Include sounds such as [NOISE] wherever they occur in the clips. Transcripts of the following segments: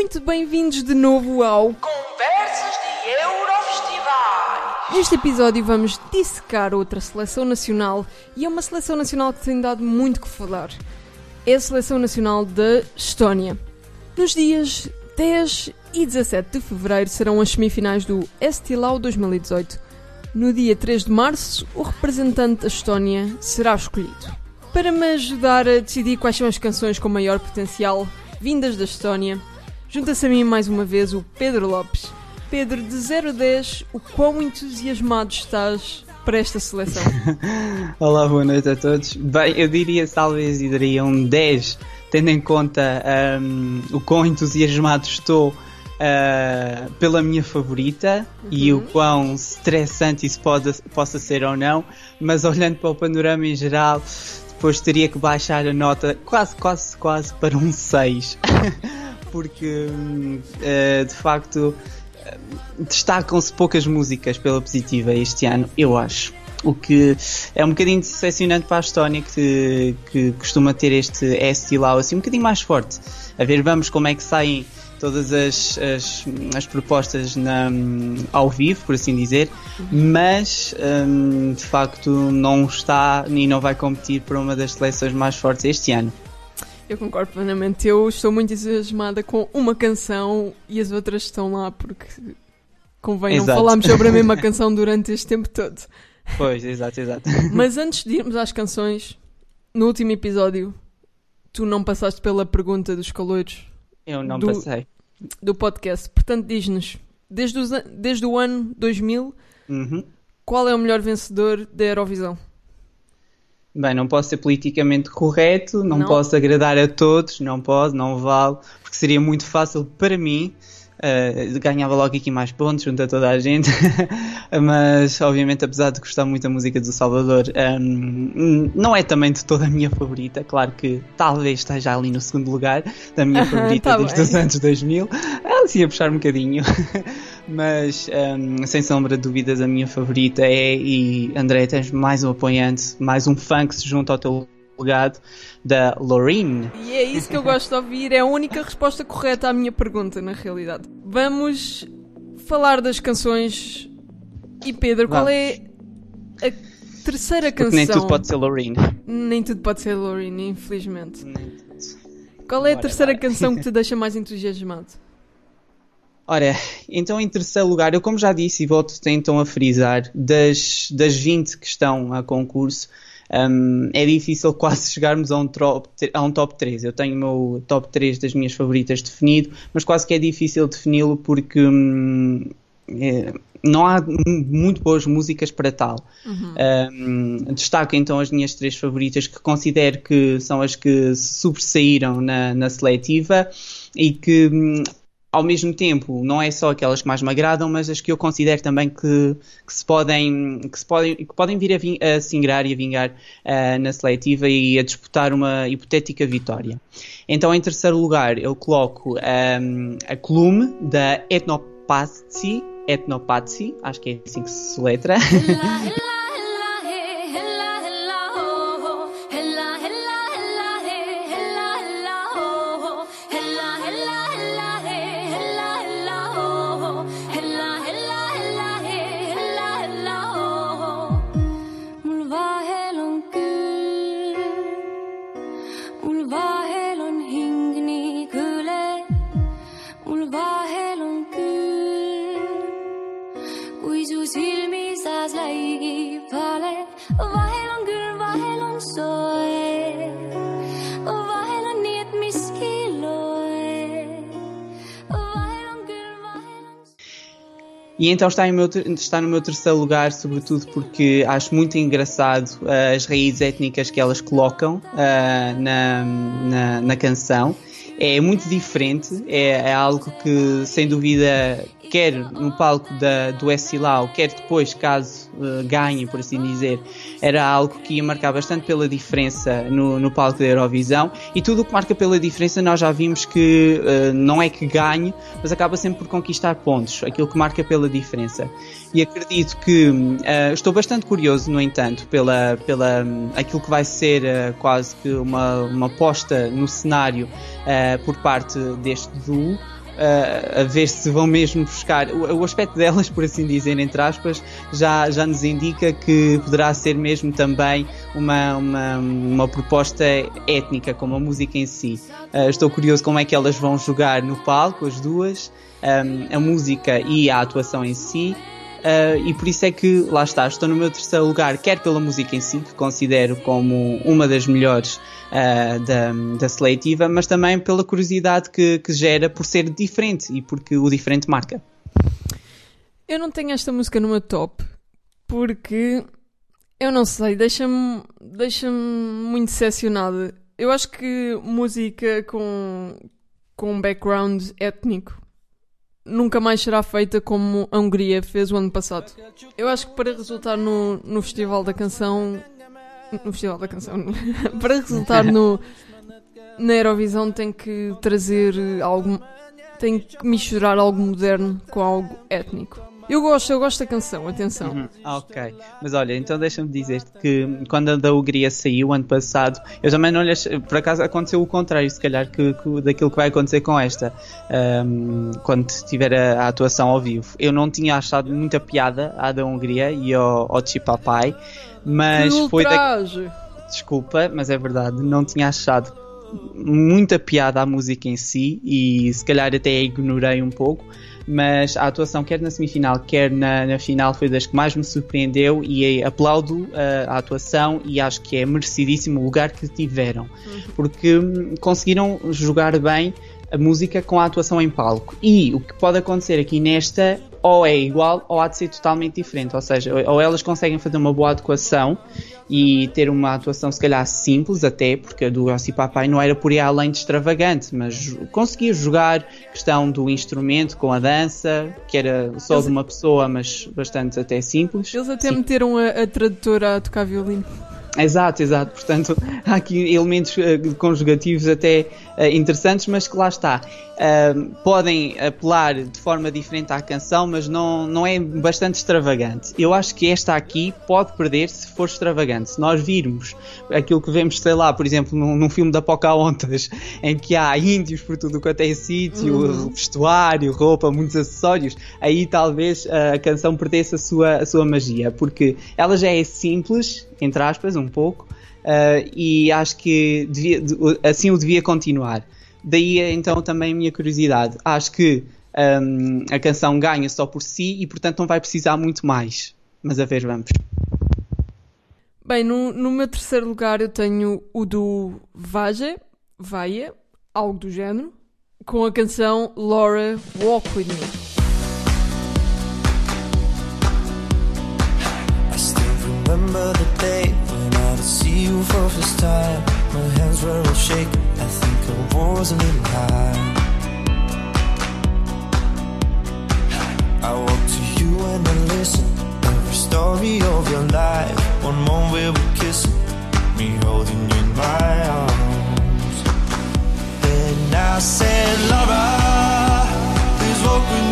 muito bem-vindos de novo ao Conversas de Eurofestivais. Neste episódio vamos dissecar outra seleção nacional e é uma seleção nacional que tem dado muito que falar. É a seleção nacional da Estónia. Nos dias 10 e 17 de fevereiro serão as semifinais do Estilau 2018. No dia 3 de março, o representante da Estónia será escolhido. Para me ajudar a decidir quais são as canções com maior potencial vindas da Estónia, junta-se a mim mais uma vez o Pedro Lopes. Pedro, de 0 a 10, o quão entusiasmado estás para esta seleção? [LAUGHS] Olá, boa noite a todos. Bem, eu diria, talvez, diria um 10, tendo em conta um, o quão entusiasmado estou uh, pela minha favorita uhum. e o quão estressante isso pode, possa ser ou não, mas olhando para o panorama em geral, depois teria que baixar a nota quase, quase, quase para um 6. [LAUGHS] Porque, uh, de facto, uh, destacam-se poucas músicas pela positiva este ano, eu acho. O que é um bocadinho decepcionante para a Estónia, que, que costuma ter este estilo assim um bocadinho mais forte. A ver, vamos como é que saem todas as, as, as propostas na, ao vivo, por assim dizer, mas um, de facto não está e não vai competir para uma das seleções mais fortes este ano. Eu concordo plenamente. Eu estou muito entusiasmada com uma canção e as outras estão lá porque convém exato. não falarmos sobre a mesma canção durante este tempo todo. Pois, exato, exato. Mas antes de irmos às canções, no último episódio, tu não passaste pela pergunta dos calores eu não do, passei. Do podcast. Portanto, diz-nos, desde, desde o ano 2000, uhum. qual é o melhor vencedor da Eurovisão? Bem, não posso ser politicamente correto, não, não, posso agradar a todos, não posso, não vale, porque seria muito fácil para mim Uh, ganhava logo aqui mais pontos junto a toda a gente, [LAUGHS] mas obviamente, apesar de gostar muito da música do Salvador, um, não é também de toda a minha favorita. Claro que talvez esteja ali no segundo lugar da minha [LAUGHS] favorita tá desde os anos 2000, assim a puxar um bocadinho. [LAUGHS] mas um, sem sombra de dúvidas, a minha favorita é. E André, tens mais um apoiante, mais um fã que se junta ao teu legado da Loreen. E é isso que eu gosto de ouvir, é a única resposta correta à minha pergunta, na realidade. Vamos falar das canções. E Pedro, Vamos. qual é a terceira canção? Porque nem tudo pode ser Loreen. Nem tudo pode ser Loreen, infelizmente. Qual é a terceira canção que te [LAUGHS] deixa mais entusiasmado? Ora, então em terceiro lugar, eu como já disse e volto então a frisar, das, das 20 que estão a concurso, um, é difícil [LAUGHS] quase chegarmos a um, top, a um top 3. Eu tenho o meu top 3 das minhas favoritas definido, mas quase que é difícil defini-lo porque hum, é, não há muito boas músicas para tal. Uhum. Um, destaco então as minhas três favoritas que considero que são as que sobressaíram na, na seletiva e que hum, ao mesmo tempo, não é só aquelas que mais me agradam, mas as que eu considero também que, que se podem que se podem que podem vir a, ving, a singrar e a vingar uh, na seletiva e a disputar uma hipotética vitória. Então, em terceiro lugar, eu coloco um, ehm, a Clume da Etnopatsi, Etnopatsi, acho que é assim que se letra. [LAUGHS] E então está, meu, está, no meu terceiro lugar, sobretudo porque acho muito engraçado uh, as raízes étnicas que elas colocam uh, na, na, na, canção. É muito diferente, é, é, algo que sem dúvida quer no palco da, do Estilau, quer depois, caso uh, ganhe, por assim dizer, era algo que ia marcar bastante pela diferença no, no palco da Eurovisão. E tudo o que marca pela diferença, nós já vimos que uh, não é que ganhe, mas acaba sempre por conquistar pontos, aquilo que marca pela diferença. E acredito que uh, estou bastante curioso, no entanto, pela, pela um, aquilo que vai ser quase que uma, uma posta no cenário por parte deste duo. Uh, a ver se vão mesmo buscar. O, o, aspecto delas, por assim dizer, entre aspas, já, já nos indica que poderá ser mesmo também uma, uma, uma proposta étnica, como a música em si. Uh, estou curioso como é que elas vão jogar no palco, as duas, um, a música e a atuação em si. Uh, e por isso é que, lá está, estou no meu terceiro lugar, quer pela música em si, que considero como uma das melhores uh, da, da seletiva, mas também pela curiosidade que, que gera por ser diferente e porque o diferente marca. Eu não tenho esta música meu top, porque eu não sei, deixa-me deixa muito decepcionada. Eu acho que música com, com um background étnico nunca mais será feita como a Hungria fez o ano passado. Eu acho que para resultar no, no Festival da Canção. [LAUGHS] No Festival da Canção. para resultar no, na Eurovisão tem que trazer algo. tem que misturar algo moderno com algo étnico. Eu gosto, eu gosto da canção, atenção. Uhum. Ah, ok. Mas olha, então deixa-me dizer que quando a da Hungria saiu ano passado, eu também não lhe achei, por acaso aconteceu o contrário, se calhar, que, que daquilo que vai acontecer com esta, um, quando tiver a, a, atuação ao vivo. Eu não tinha achado muita piada à da Hungria e ao, ao Chipapai, mas que foi da... Desculpa, mas é verdade, não tinha achado muita piada à música em si e se calhar até a ignorei um pouco mas a atuação, quer na semifinal, quer na, na final, foi das que mais me surpreendeu e aplaudo uh, a atuação e acho que é merecidíssimo o lugar que tiveram, uhum. porque hum, conseguiram jogar bem a música com a atuação em palco. E o que pode acontecer aqui nesta ou é igual ou há de ser totalmente diferente. Ou seja, ou elas conseguem fazer uma boa adequação e ter uma atuação se calhar simples até, porque a do Rossi Papai não era por aí além de extravagante, mas conseguia jogar questão do instrumento com a dança, que era só Eles... de uma pessoa, mas bastante até simples. Eles até Sim. meteram a, a tradutora a tocar violino. Exato, exato. Portanto, há aqui elementos uh, conjugativos até uh, interessantes, mas que lá está. Uh, podem apelar de forma diferente à canção, mas não, não é bastante extravagante. Eu acho que esta aqui pode perder se for extravagante. Se nós virmos aquilo que vemos, sei lá, por exemplo, num, num filme da Pocahontas, [LAUGHS] em que há índios por tudo quanto é sítio, uhum. vestuário, roupa, muitos acessórios, aí talvez a canção perdesse a sua, a sua magia, porque ela já é simples, entre aspas, um pouco, uh, e acho que devia, assim o devia continuar. Daí então também a minha curiosidade. Acho que um, a canção ganha só por si e portanto não vai precisar muito mais. Mas a ver, vamos. Bem, no, no meu terceiro lugar eu tenho o do Vaje, Vaia, algo do género, com a canção Laura Walk With Me. Remember the day when I would see you for the first time. My hands were all shaking, I think I was a little high. I walk to you and I listen. Every story of your life. One moment we were kissing, me holding you in my arms. Then I said, Laura, please walk with me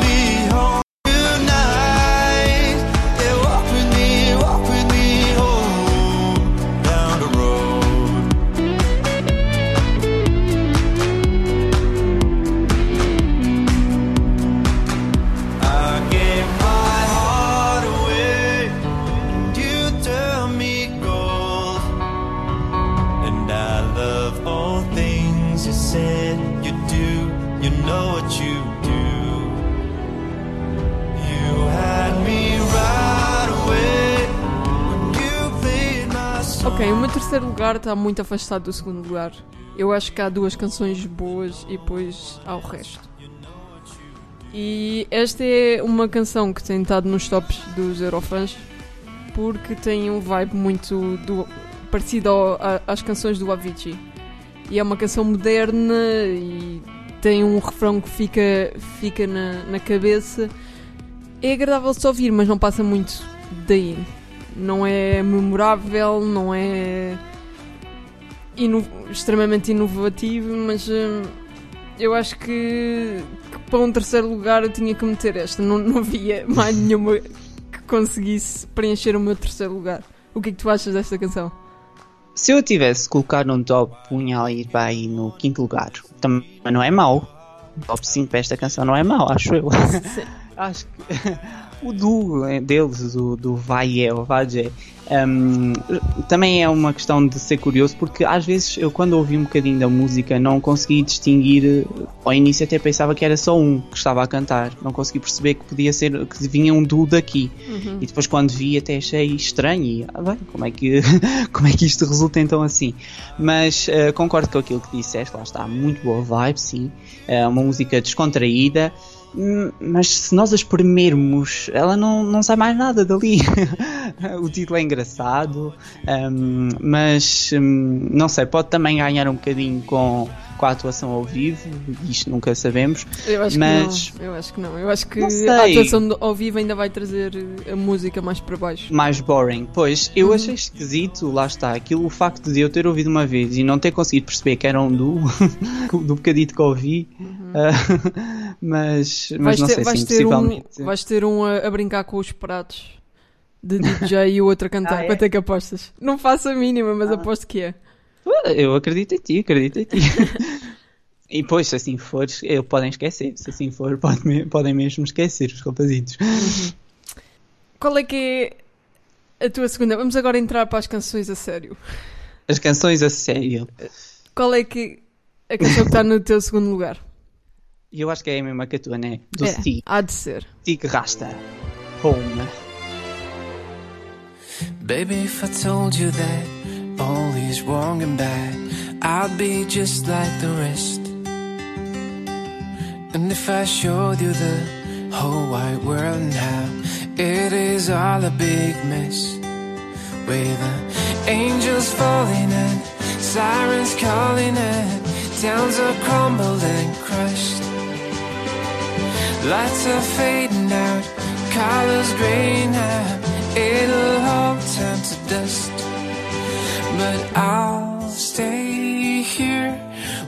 terceiro lugar está muito afastado do segundo lugar. Eu acho que há duas canções boas e depois há o resto. E esta é uma canção que tem estado nos tops dos Eurofans porque tem um vibe muito do, parecido ao, a, às canções do Avicii. E é uma canção moderna e tem um refrão que fica, fica na, na cabeça. É agradável de se ouvir, mas não passa muito daí não é memorável, não é ino extremamente inovativo, mas uh, eu acho que, que, para um terceiro lugar eu tinha que meter esta. Não, não havia mais [LAUGHS] nenhuma que conseguisse preencher o meu terceiro lugar. O que é que tu achas desta canção? Se eu tivesse colocar num top, punha ali aí no quinto lugar. Também não é mau. top 5 para esta canção não é mau, acho eu. [LAUGHS] acho que o duo é, deles, do, do Vaie ou Vaje, um, também é uma questão de ser curioso, porque às vezes eu, quando ouvi um bocadinho da música, não consegui distinguir. Ao início, até pensava que era só um que estava a cantar, não consegui perceber que podia ser que vinha um duo daqui. Uhum. E depois, quando vi, até achei estranho. E, ah, bem, como é que, [LAUGHS] como é que isto resulta então assim? Mas uh, concordo com aquilo que disseste, lá está, muito boa vibe, sim, é uma música descontraída. Hum, mas se nós a espremermos, ela não, não sai mais nada dali. [LAUGHS] o título é engraçado, um, mas um, não sei, pode também ganhar um bocadinho com com a atuação ao vivo, isto nunca sabemos. Eu acho mas... que não, eu acho que não. Eu acho que a atuação ao vivo ainda vai trazer a música mais para baixo. Mais boring. Pois, eu uhum. achei esquisito, lá está, aquilo, o facto de eu ter ouvido uma vez e não ter conseguido perceber que era um do, [LAUGHS] do bocadito que ouvi, uhum. uh, [LAUGHS] mas, mas não ter, sei, vais sim, ter um, Vais ter um a, a brincar com os pratos de [LAUGHS] DJ e o outro a cantar. Ah, é? Quanto é que apostas? Não faço a mínima, mas ah. aposto que é. Eu acredito em ti, acredito em ti. [LAUGHS] e pois, se assim for, eu, podem esquecer. Se assim for, pode, podem mesmo esquecer os rapazitos. Uhum. Qual é que é a tua segunda? Vamos agora entrar para as canções a sério. As canções a sério. Qual é que a canção que está no teu segundo lugar? Eu acho que é a mesma que a tua, né? Do é, Stig. Há de ser. Stig Rasta. Home. Baby, if I told you that all is wrong and bad, I'll be just like the rest. And if I showed you the whole wide world and how it is all a big mess, with angels falling and sirens calling and towns are crumbled and crushed. Lights are fading out, colors graying out, it'll all turn to dust but I'll stay here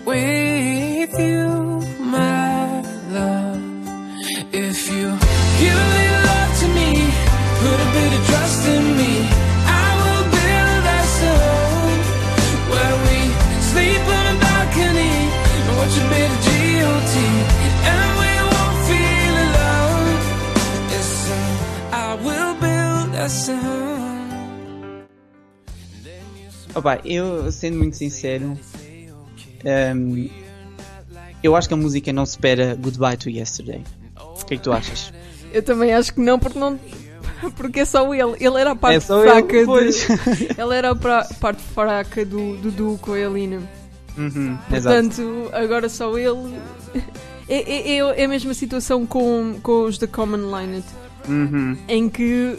with you, my love. If you give little love to me, put a bit of Opa, eu sendo muito sincero, um, eu acho que a música não supera Goodbye to Yesterday. O que é que tu achas? eu também acho que não, porque não. [LAUGHS] Porque é só ele. Ele era a parte é fraca ele, de, [LAUGHS] Ele era a pra, parte fraca do, do duo com a Elina. Uhum, Portanto, exato. agora só ele. [LAUGHS] É, é, é, é, a mesma situação com, com os The Common Linet. Uhum. Em que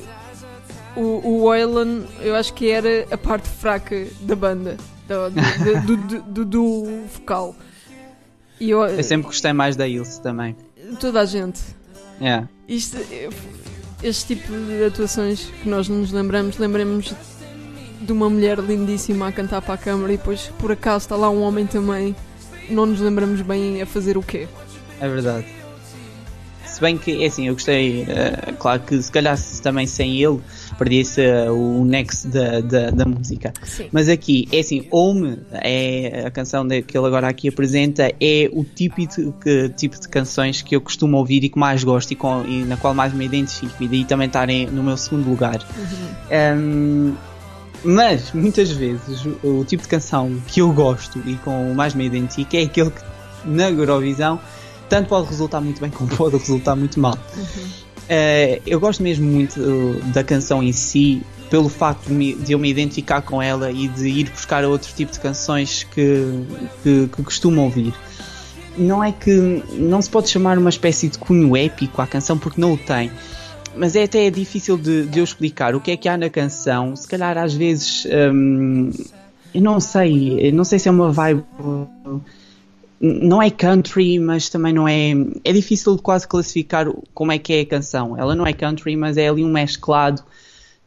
o, o Waylon, eu acho que era a parte fraca da banda, do, do, do, do, do vocal. E eu, eu sempre gostei mais da Ilse também. Toda a gente. Yeah. Isto, este tipo de atuações que nós nos lembramos, lembramos de uma mulher lindíssima a cantar para a câmara e depois por acaso está lá um homem também. Não nos lembramos bem a fazer o quê? É verdade. Se bem que, é assim, eu gostei, uh, claro que se calhar também sem ele perdia-se o nexo da, da, da música. Sim. Mas aqui, é assim, Home, é a canção que ele agora aqui apresenta, é o tipo de, que, tipo de canções que eu costumo ouvir e que mais gosto e, com, e na qual mais me identifico, e daí também estarem no meu segundo lugar. Uhum. Um, mas, muitas vezes, o, o tipo de canção que eu gosto e com mais me identifico é aquele que na Eurovisão tanto pode resultar muito bem como pode resultar muito mal. Uhum. Uh, eu gosto mesmo muito da canção em si, pelo facto de, me, de, eu me identificar com ela e de ir buscar outro tipo de canções que, que, que costumo ouvir. Não é que não se pode chamar uma espécie de cunho épico à canção porque não o tem, mas é até difícil de, de eu explicar o que é que há na canção. Se calhar às vezes hum, eu não sei, eu não sei se é uma vibe não é country, mas também não é. É difícil de quase classificar como é que é a canção. Ela não é country, mas é ali um mesclado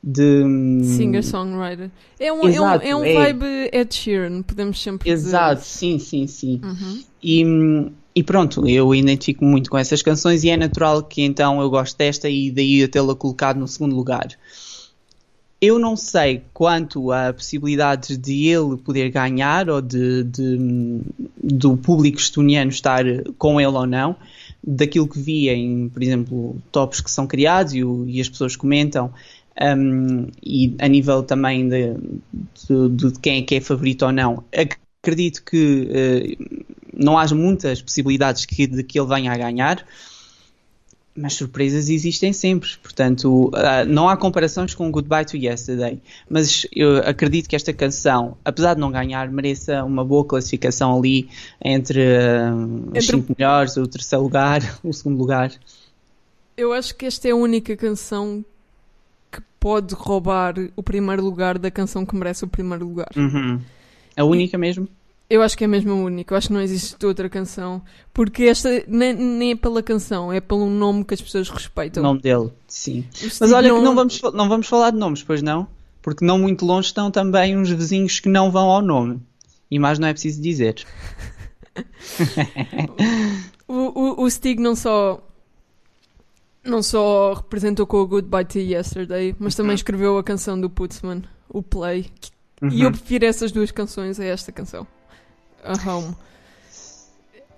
de. Singer-songwriter. É um, Exato, é um, é um é... vibe Ed Sheeran, podemos sempre Exato, dizer. sim, sim, sim. Uhum. E, e pronto, eu identifico muito com essas canções e é natural que então eu gosto desta e daí eu tê-la colocado no segundo lugar. Eu não sei quanto a possibilidades de ele poder ganhar ou de, de do público estoniano estar com ele ou não. Daquilo que vi em, por exemplo, tops que são criados e, o, e as pessoas comentam, um, e a nível também de, de, de, quem é que é favorito ou não, acredito que uh, não haja muitas possibilidades que, de que ele venha a ganhar mas surpresas existem sempre, portanto, uh, não há comparações com Goodbye to Yesterday, mas eu acredito que esta canção, apesar de não ganhar, mereça uma boa classificação ali entre, uh, entre... os 5 melhores, o terceiro lugar, [LAUGHS] o segundo lugar. Eu acho que esta é a única canção que pode roubar o primeiro lugar da canção que merece o primeiro lugar. Uhum. A única e... mesmo? Eu acho que é mesmo a única, eu acho que não existe outra canção. Porque esta nem, nem é pela canção, é pelo nome que as pessoas respeitam. O nome dele, sim. Mas olha não... que não vamos, não vamos falar de nomes, pois não? Porque não muito longe estão também uns vizinhos que não vão ao nome. E mais não é preciso dizer. [LAUGHS] o, o, o Stig não só não só representou com o Goodbye to Yesterday, mas também uhum. escreveu a canção do Putzman, o Play. Uhum. E eu prefiro essas duas canções a esta canção a home.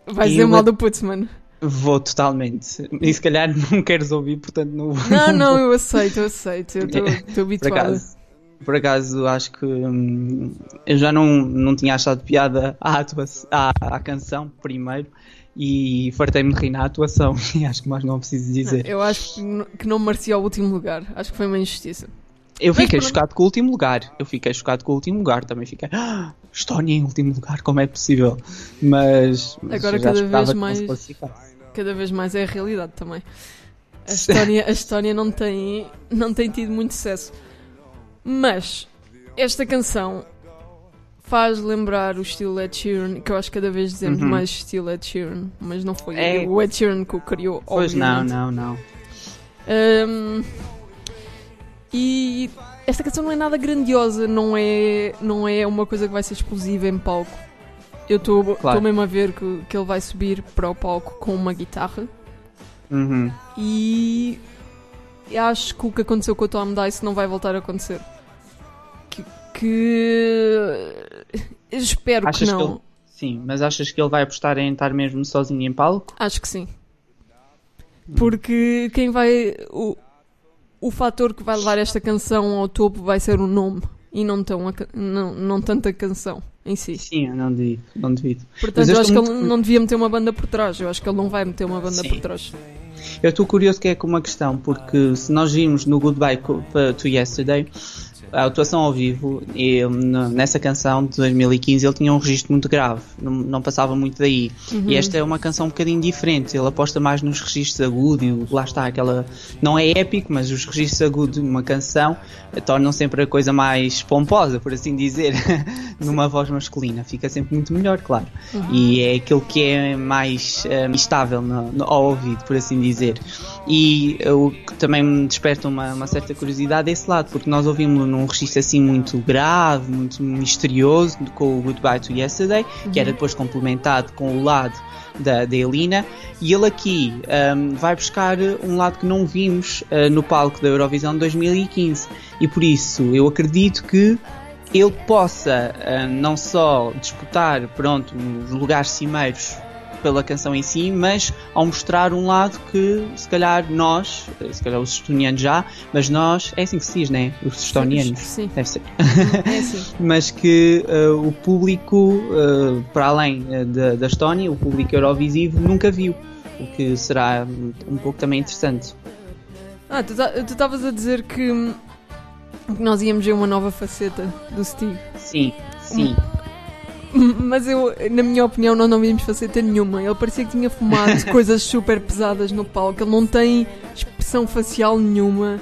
Vais dizer mal do Putzman. Vou totalmente. E se calhar [LAUGHS] não queres ouvir, portanto não vou. Não, não, [LAUGHS] eu aceito, eu aceito. Eu estou [LAUGHS] habituada. Por acaso, por acaso acho que hum, eu já não, não tinha achado piada à, atuação, à, à canção primeiro e fartei-me de rir na atuação e acho que mais não preciso dizer. Eu acho que não merecia o último lugar. Acho que foi uma injustiça. Eu fiquei Mas, chocado com o último lugar. Eu fiquei chocado com o último lugar. Também fiquei. Ah, Estónia em último lugar, como é possível? Mas. mas Agora cada vez mais. Cada vez mais é a realidade também. A Estónia, a Estónia não, tem, não tem tido muito sucesso. Mas esta canção faz lembrar o estilo Ed Sheeran, que eu acho que cada vez dizemos uhum. mais estilo Ed Sheeran, mas não foi é... o Ed Sheeran que o criou. Pois obviamente. não, não, não. Um, e esta canção não é nada grandiosa, não é, não é uma coisa que vai ser explosiva em palco. Eu estou claro. mesmo a ver que, que ele vai subir para o palco com uma guitarra. Uhum. E acho que o que aconteceu com o Tom Dice não vai voltar a acontecer. Que. que... Espero achas que não. Que ele... Sim, mas achas que ele vai apostar em estar mesmo sozinho em palco? Acho que sim. Porque quem vai. O, o fator que vai levar esta canção ao topo vai ser o nome e não, tão a, não, não tanto a canção em si. Sim, eu não devido. Não devido. Portanto, eu, eu acho muito... que ele não devia meter uma banda por trás. Eu acho que ele não vai meter uma banda Sim. por trás. Eu estou curioso que é com uma questão, porque se nós vimos no Goodbye to Yesterday, a atuação ao vivo, e, nessa canção de 2015 ele tinha um registro muito grave, não, não passava muito daí. Uhum. E esta é uma canção um bocadinho diferente, ele aposta mais nos registros agudos, e lá está aquela. Não é épico, mas os registros agudos de uma canção tornam sempre a coisa mais pomposa, por assim dizer, [LAUGHS] numa voz masculina. Fica sempre muito melhor, claro. Uhum. E é aquilo que é mais um, estável no, no, ao ouvido, por assim dizer. E o que também me desperta uma, uma certa curiosidade é esse lado, porque nós ouvimos num registro assim muito grave, muito misterioso, com o Goodbye to Yesterday, uhum. que era depois complementado com o lado da, da Elina, e ele aqui um, vai buscar um lado que não vimos uh, no palco da Eurovisão de 2015, e por isso eu acredito que ele possa uh, não só disputar pronto, os lugares cimeiros pela canção em si, mas ao mostrar um lado que se calhar nós, se calhar os estonianos já, mas nós, é assim que se diz, né? Os estonianos. Sim. Deve ser. [LAUGHS] É assim. [LAUGHS] mas que uh, o público, uh, para além da, da Estónia, o público eurovisivo nunca viu. O que será um pouco também interessante. Ah, tu estavas a dizer que, que nós íamos ver uma nova faceta do Steve. Sim, sim. [LAUGHS] Mas eu, na minha opinião, nós não vimos faceta nenhuma. Ele parecia que tinha fumado [LAUGHS] coisas super pesadas no palco. Ele não tem expressão facial nenhuma.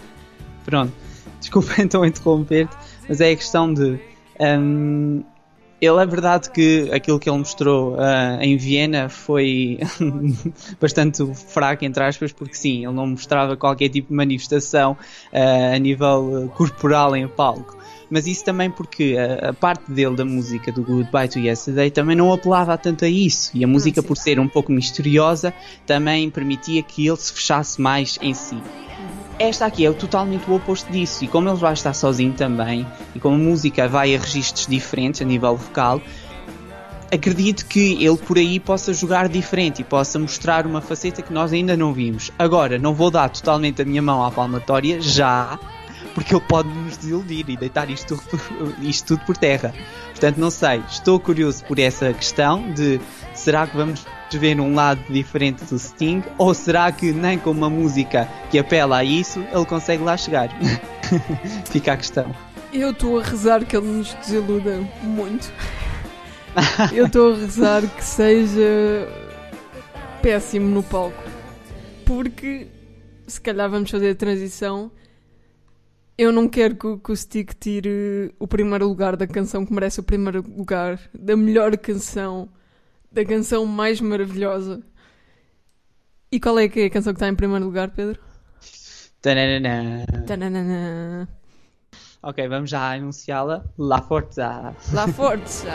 Pronto. Desculpa [LAUGHS] então interromper-te, mas é a questão de. Um, ele é verdade que aquilo que ele mostrou uh, em Viena foi bastante fraco, entre aspas, porque sim, ele não mostrava qualquer tipo de manifestação uh, a nível corporal em palco mas isso também porque a, a, parte dele da música do Goodbye to Yesterday também não apelava tanto a isso e a música por ser um pouco misteriosa também permitia que ele se fechasse mais em si. esta aqui é totalmente o oposto disso. E como ele vai estar sozinho também, e como a música vai a registros diferentes a nível vocal, acredito que ele por aí possa jogar diferente e possa mostrar uma faceta que nós ainda não vimos. Agora, não vou dar totalmente a minha mão à palmatória já, porque ele pode nos desiludir e deitar isto isto tudo por terra. Portanto, não sei, estou curioso por essa questão de será que vamos ver um lado diferente do Sting ou será que nem com uma música que apela a isso ele consegue lá chegar? [LAUGHS] Fica a questão. Eu estou a rezar que ele nos desiluda muito. Eu estou a rezar que seja péssimo no palco. Porque se calhar vamos fazer a transição. Eu não quero que, o- que o Stick tire o primeiro lugar da canção que merece o primeiro lugar, da melhor canção, da canção mais maravilhosa. E qual é que é a canção que está em primeiro lugar, Pedro? Tananana. Tananana. Ok, vamos já anunciá-la. La Forza. La Forza.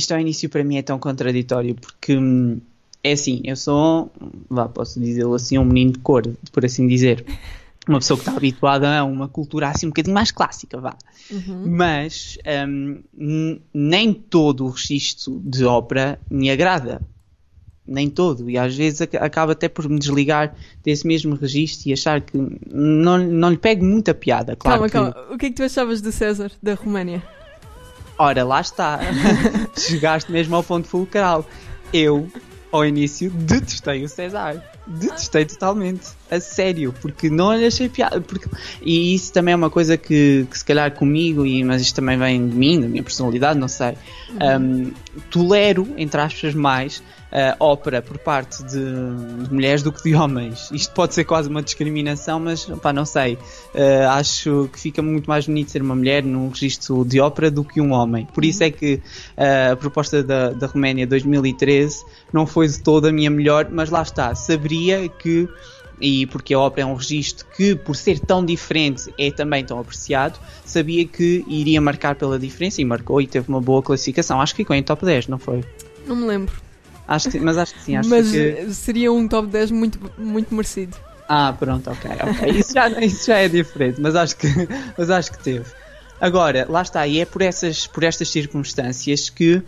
Isto ao início para mim é tão contraditório porque hum, é assim, eu sou, vá, posso dizê-lo assim, um menino de cor, por assim dizer. Uma pessoa que está habituada a uma cultura assim um bocadinho mais clássica, vá. Mas hum, n- nem todo o registro de ópera me agrada. Nem todo. E às vezes ac- acaba até por me desligar desse mesmo registro e achar que não, não lhe pego muita piada. Claro calma, que- calma. O que é que tu achavas de César, da Roménia? Ora, lá está. [LAUGHS] Chegaste mesmo ao ponto fulcral. Eu, ao início, detestei o César. Detestei totalmente. A sério. Porque não lhe achei piada. Porque... E isso também é uma coisa que, que se calhar comigo, e, mas isto também vem de mim, da minha personalidade, não sei. Um, tolero, entre aspas, mais ah, ópera por parte de, mulheres do que de homens. Isto pode ser quase uma discriminação, mas pá, não sei. Ah, acho que fica muito mais bonito ser uma mulher num registro de ópera do que um homem. Por isso é que ah, a proposta da, da Roménia 2013 não foi de toda a minha melhor, mas lá está, saberia que e porque a ópera é um registro que, por ser tão diferente, é também tão apreciado, sabia que iria marcar pela diferença e marcou e teve uma boa classificação. Acho que ficou em top 10, não foi? Não me lembro. Acho que, mas acho que sim, acho Mas que. eh, seria um top 10 muito, muito merecido. Ah, pronto, ok, ok. Isso já, isso já é diferente, mas acho, que, mas acho que teve. Agora, lá está, e é por, essas, por estas circunstâncias que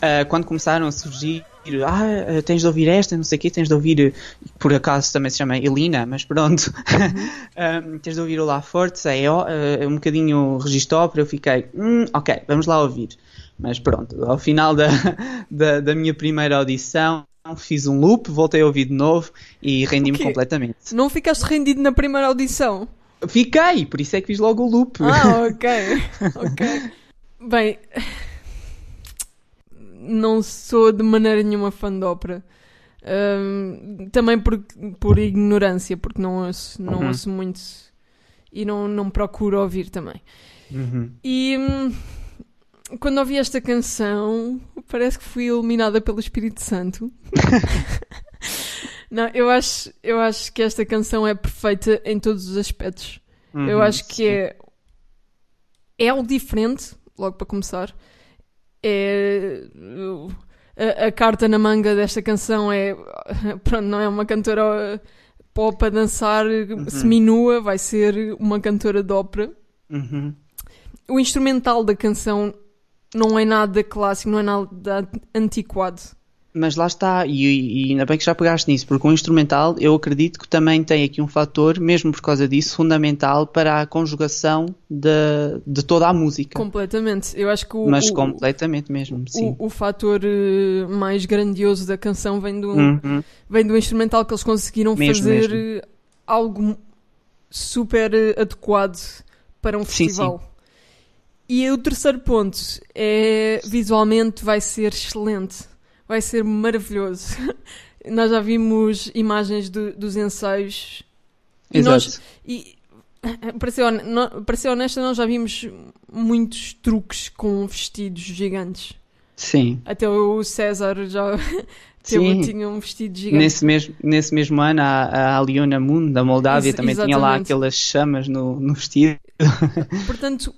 ah, quando começaram a surgir, ah, ah, tens de ouvir esta, não sei o quê, tens de ouvir, por acaso também se chama Elina, mas pronto, Ah, [LAUGHS] tens de ouvir o Lá Forte, é, ah, um bocadinho registro ópera, eu fiquei, hum, ok, vamos lá ouvir. Mas pronto, ao final da, [LAUGHS] da, da minha primeira audição, fiz um loop, voltei a ouvir de novo e rendi-me completamente. Não ficaste rendido na primeira audição? Fiquei, por isso é que fiz logo o loop. Ah, [LAUGHS] ok. ok. Bem, não sou de maneira nenhuma fã de ópera. Ahm, também por, por ignorância, porque não ouço, não Uhum. ouço muito e não, não procuro ouvir também. Uhum. E hum, quando ouvi esta canção, parece que fui iluminada pelo Espírito Santo. [LAUGHS] não, eu acho, eu acho que esta canção é perfeita em todos os aspectos. Eu Uhum, acho que sim. é é algo diferente, logo para começar. É a, a carta na manga desta canção é [LAUGHS] pronto, não é uma cantora pop a dançar Uhum. seminua, vai ser uma cantora de ópera. Uhum. O instrumental da canção não é nada clássico, não é nada antiquado. Mas lá está, e, e ainda bem que já pegaste nisso, porque o instrumental eu acredito que também tem aqui um fator, mesmo por causa disso, fundamental para a conjugação de, de toda a música. Completamente. Eu acho que o, Mas o, completamente mesmo, sim. o, o fator eh, mais grandioso da canção vem do, Uhum. vem do instrumental que eles conseguiram Mesmo, fazer mesmo. eh, algo super eh, adequado para um Sim, festival. E o terceiro ponto é visualmente vai ser excelente, vai ser maravilhoso. [LAUGHS] Nós já vimos imagens do- dos ensaios e Exato. nós e [LAUGHS] para ser, para ser honesta, nós já vimos muitos truques com vestidos gigantes. Sim. Até o César já [LAUGHS] Sim. tinha um vestido gigante. Nesse mesmo, nesse mesmo ano, a, a Aliona Moon, da Moldávia, Ex- também tinha lá exatamente. aquelas chamas no, no vestido. Portanto,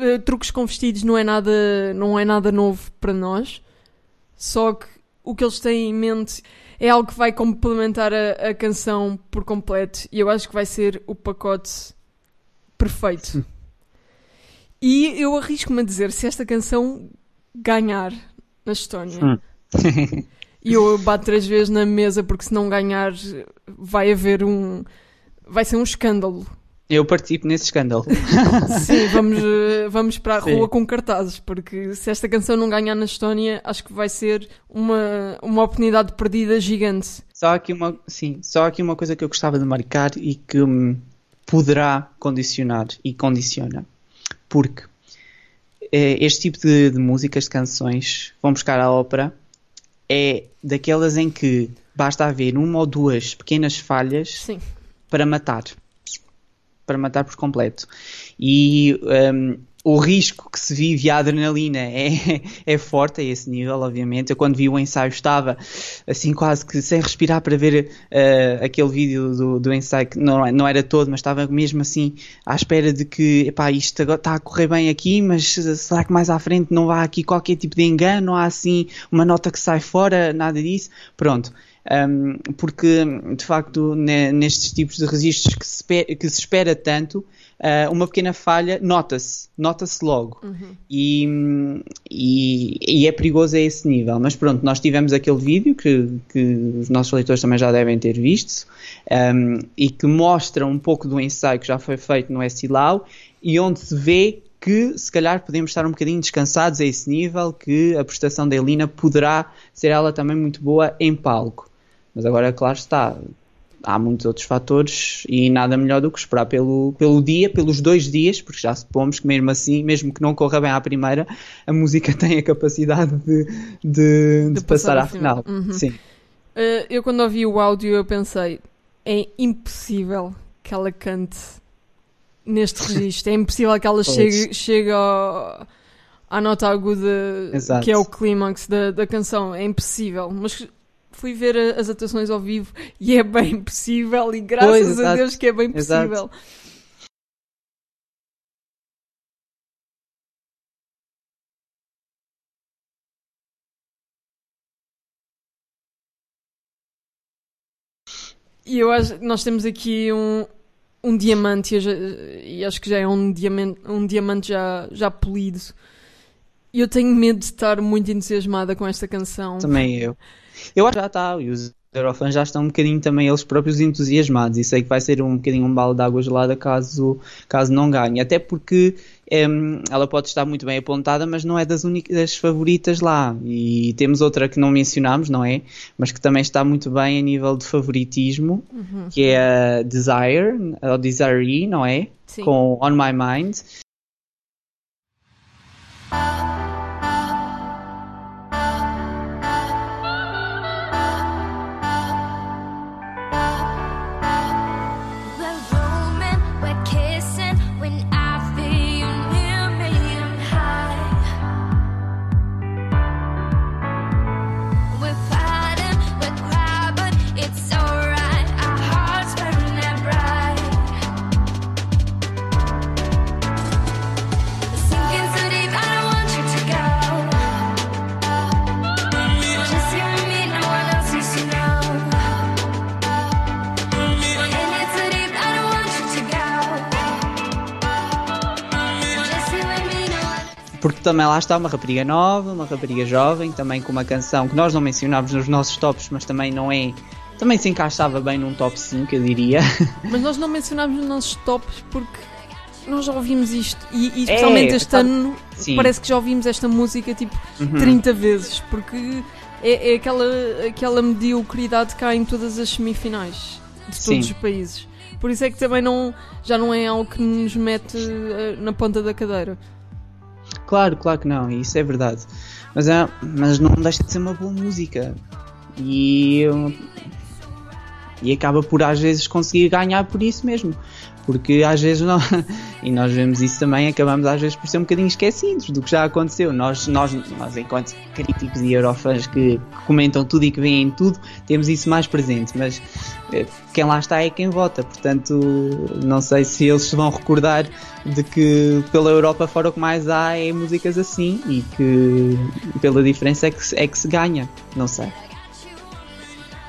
eh, truques com vestidos não é nada, não é nada novo para nós. Só que o que eles têm em mente é algo que vai complementar a, a canção por completo. E eu acho que vai ser o pacote perfeito. E eu arrisco-me a dizer, se esta canção ganhar na Estónia, Hum. e eu bato três vezes na mesa porque se não ganhar vai haver um... Vai ser um escândalo. Eu participo nesse escândalo. [LAUGHS] Sim, vamos, [LAUGHS] vamos para a Sim. rua com cartazes, porque se esta canção não ganhar na Estónia, acho que vai ser uma, uma oportunidade perdida gigante. Só aqui uma, sim, só aqui uma coisa que eu gostava de marcar e que hum, poderá condicionar e condiciona. Porque eh, este tipo de, de músicas, de canções, vão buscar à ópera, é daquelas em que basta haver uma ou duas pequenas falhas Sim, para matar. Para matar por completo. E hum, o risco que se vive e a adrenalina é, [LAUGHS] é forte a esse nível, obviamente. Eu quando vi o ensaio estava assim quase que sem respirar para ver eh, aquele vídeo do, do ensaio, que não, não era todo, mas estava mesmo assim à espera de que epá, isto está a correr bem aqui, mas será que mais à frente não há aqui qualquer tipo de engano? Não há assim uma nota que sai fora, nada disso? Pronto. Um, porque de facto ne- nestes tipos de registros que se, que se espera tanto uh, uma pequena falha nota-se nota-se logo. E, hum, e, e é perigoso a esse nível. Mas pronto, nós tivemos aquele vídeo que, que os nossos leitores também já devem ter visto um, e que mostra um pouco do ensaio que já foi feito no Estilau e onde se vê que se calhar podemos estar um bocadinho descansados a esse nível, que a prestação da Elina poderá ser ela também muito boa em palco. Mas agora, claro está, há muitos outros fatores e nada melhor do que esperar pelo, pelo dia, pelos dois dias, porque já supomos que mesmo assim, mesmo que não corra bem à primeira, a música [LAUGHS] tem a capacidade de, de, de passar passar à final. Uhum. Sim. Uh, eu quando ouvi o áudio eu pensei, é impossível que ela cante neste [LAUGHS] registro, é impossível que ela chegue, chegue ao- à nota aguda Exato. que é o clímax da, da canção, é impossível, mas fui ver as atuações ao vivo e é bem possível e graças Pois, a exato. Deus que é bem Exato. possível. E eu acho nós temos aqui um, um diamante e, e acho que já é um diamante, um diamante já, já polido. Eu tenho medo de estar muito entusiasmada com esta canção. Também eu. Eu acho que já está, e os Eurofans já estão um bocadinho também eles próprios entusiasmados, e sei que vai ser um bocadinho um balde de água gelada caso, caso não ganhe, até porque em, ela pode estar muito bem apontada, mas não é das únicas favoritas lá, e temos outra que não mencionámos, não é? Mas que também está muito bem a nível de favoritismo, que é a Desire, ou Desiree, não é? Sim. Com On My Mind. Porque também lá está uma rapariga nova, uma rapariga jovem, também com uma canção que nós não mencionámos nos nossos tops, mas também não é. Também se encaixava bem num top 5, eu diria. [LAUGHS] Mas nós não mencionámos nos nossos tops porque nós já ouvimos isto. E, e É, especialmente este sabe- ano Sim. parece que já ouvimos esta música tipo Uhum. 30 vezes. Porque é, é aquela, aquela mediocridade que há em todas as semifinais de Sim. todos os países. Por isso é que também não, já não é algo que nos mete eh, na ponta da cadeira. Claro, claro que não, isso é verdade. Mas, é, mas não deixa de ser uma boa música. E, e acaba por às vezes conseguir ganhar por isso mesmo. Porque às vezes não. [LAUGHS] E nós vemos isso também, acabamos às vezes por ser um bocadinho esquecidos do que já aconteceu. Nós, nós, nós enquanto críticos e eurofãs que, comentam tudo e que veem tudo, temos isso mais presente. Mas eh, quem lá está é quem vota. Portanto, não sei se eles se vão recordar de que pela Europa fora o que mais há é músicas assim e que pela diferença é que, é que se ganha. Não sei.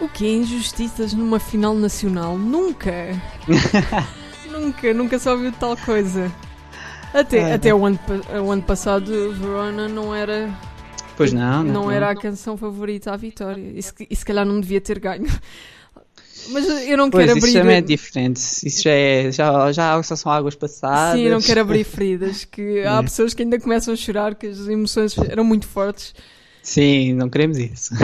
O que é injustiças numa final nacional? Nunca! [LAUGHS] nunca, nunca se ouviu tal coisa. Até, Ah. até o, ano, o ano passado, Verona não era, Pois não, não, não, era a canção favorita à vitória. E se, e se calhar não devia ter ganho. Mas eu não Pois, quero isso abrir. também é diferente. Isso já, é, já, já só são águas passadas. Sim, não quero abrir feridas. Que [LAUGHS] há É. pessoas que ainda começam a chorar, que as emoções eram muito fortes. Sim, não queremos isso. [LAUGHS]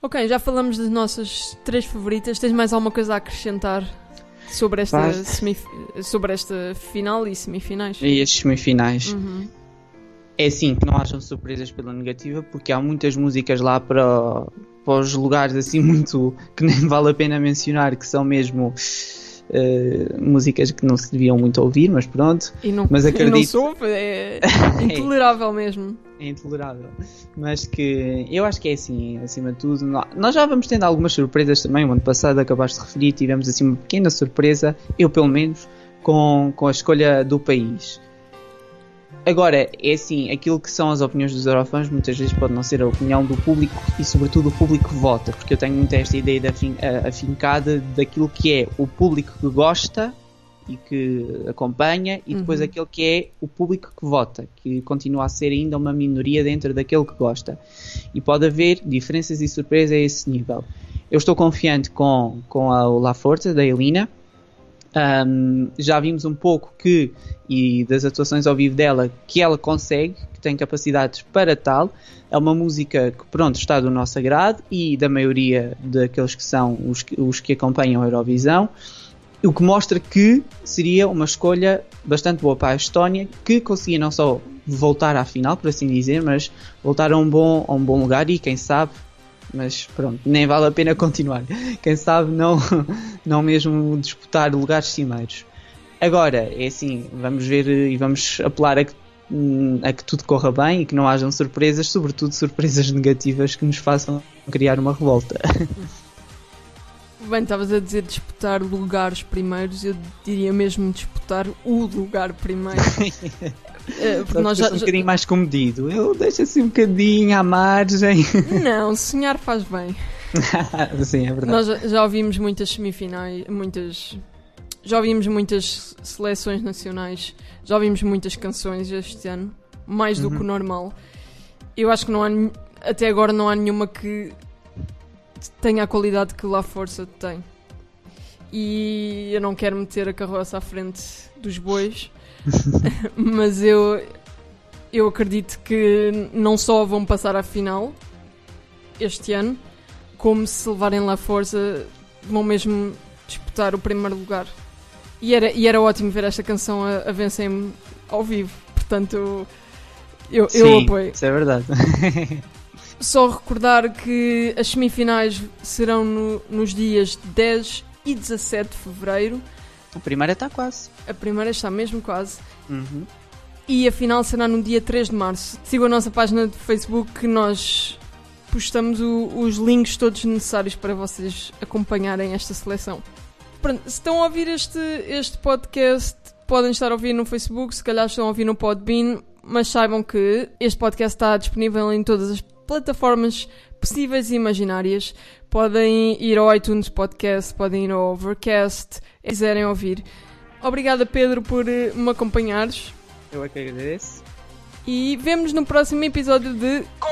Ok, já falamos das nossas três favoritas. Tens mais alguma coisa a acrescentar sobre esta, Vai. semif- sobre esta final e semifinais? E as semifinais. Uhum. É assim, que não hajam surpresas pela negativa, porque há muitas músicas lá para, para os lugares assim [LAUGHS] muito que nem vale a pena mencionar, que são mesmo eh, músicas que não se deviam muito ouvir, mas pronto, E não, Mas e não acredito- soube, [LAUGHS] é intolerável mesmo. é intolerável. Mas que eu acho que é assim, acima de tudo. nó- Nós já vamos tendo algumas surpresas também. O ano passado acabaste de referir, tivemos assim uma pequena surpresa, eu pelo menos, com, com a escolha do país. Agora, é assim, aquilo que são as opiniões dos eurofãs muitas vezes pode não ser a opinião do público e sobretudo o público que vota, porque eu tenho muito esta ideia de afin, a- afincada daquilo que é o público que gosta e que acompanha e depois Uhum. aquele que é o público que vota, que continua a ser ainda uma minoria dentro daquele que gosta. E pode haver diferenças e surpresas a esse nível. Eu estou confiante com, com a, o La Forza, da Elina, Um, já vimos um pouco que, e das atuações ao vivo dela, que ela consegue, que tem capacidades para tal. É uma música que, pronto, está do nosso agrado e da maioria daqueles que são os, que- os que acompanham a Eurovisão. O que mostra que seria uma escolha bastante boa para a Estónia, que conseguia não só voltar à final, por assim dizer, mas voltar a um bom, a um bom lugar e quem sabe, mas pronto, nem vale a pena continuar. Quem sabe não, [LAUGHS] não mesmo disputar lugares cimeiros. Agora, é assim, vamos ver eh, e vamos apelar a que, hum, a que tudo corra bem e que não hajam surpresas, sobretudo surpresas negativas que nos façam criar uma revolta. [LAUGHS] Bem, estavas a dizer disputar lugares primeiros, eu diria mesmo disputar o lugar primeiro. [LAUGHS] Eh, porque nós já, um bocadinho mais comedido. Eu deixo assim um bocadinho à margem. [LAUGHS] Não, sonhar faz bem. [LAUGHS] Sim, é verdade. Nós já, já ouvimos muitas semifinais, muitas. Já ouvimos muitas seleções nacionais, já ouvimos muitas canções este ano, mais do que o normal. Eu acho que não há, até agora não há nenhuma que tenha a qualidade que lá Força tem. E eu não quero meter a carroça à frente dos bois, [LAUGHS] mas eu, eu acredito que não só vão passar à final este ano, como se levarem lá força, vão mesmo disputar o primeiro lugar. E era, e era ótimo ver esta canção a, a vencer-me ao vivo. Portanto, eu, eu Sim, apoio. Isso é verdade. [LAUGHS] Só recordar que as semifinais serão no- nos dias 10 e 17 de fevereiro. A primeira está quase. A primeira está mesmo quase. Uhum. E a final será no dia 3 de março. Sigam a nossa página de Facebook que nós postamos o- os links todos necessários para vocês acompanharem esta seleção. Pronto, se estão a ouvir este, este podcast, podem estar a ouvir no Facebook, se calhar estão a ouvir no Podbean, mas saibam que este podcast está disponível em todas as plataformas possíveis e imaginárias. Podem ir ao iTunes Podcast, podem ir ao Overcast, se quiserem ouvir. Obrigada, Pedro, por eh, me acompanhares. Eu é que agradeço. E vemos no próximo episódio de Com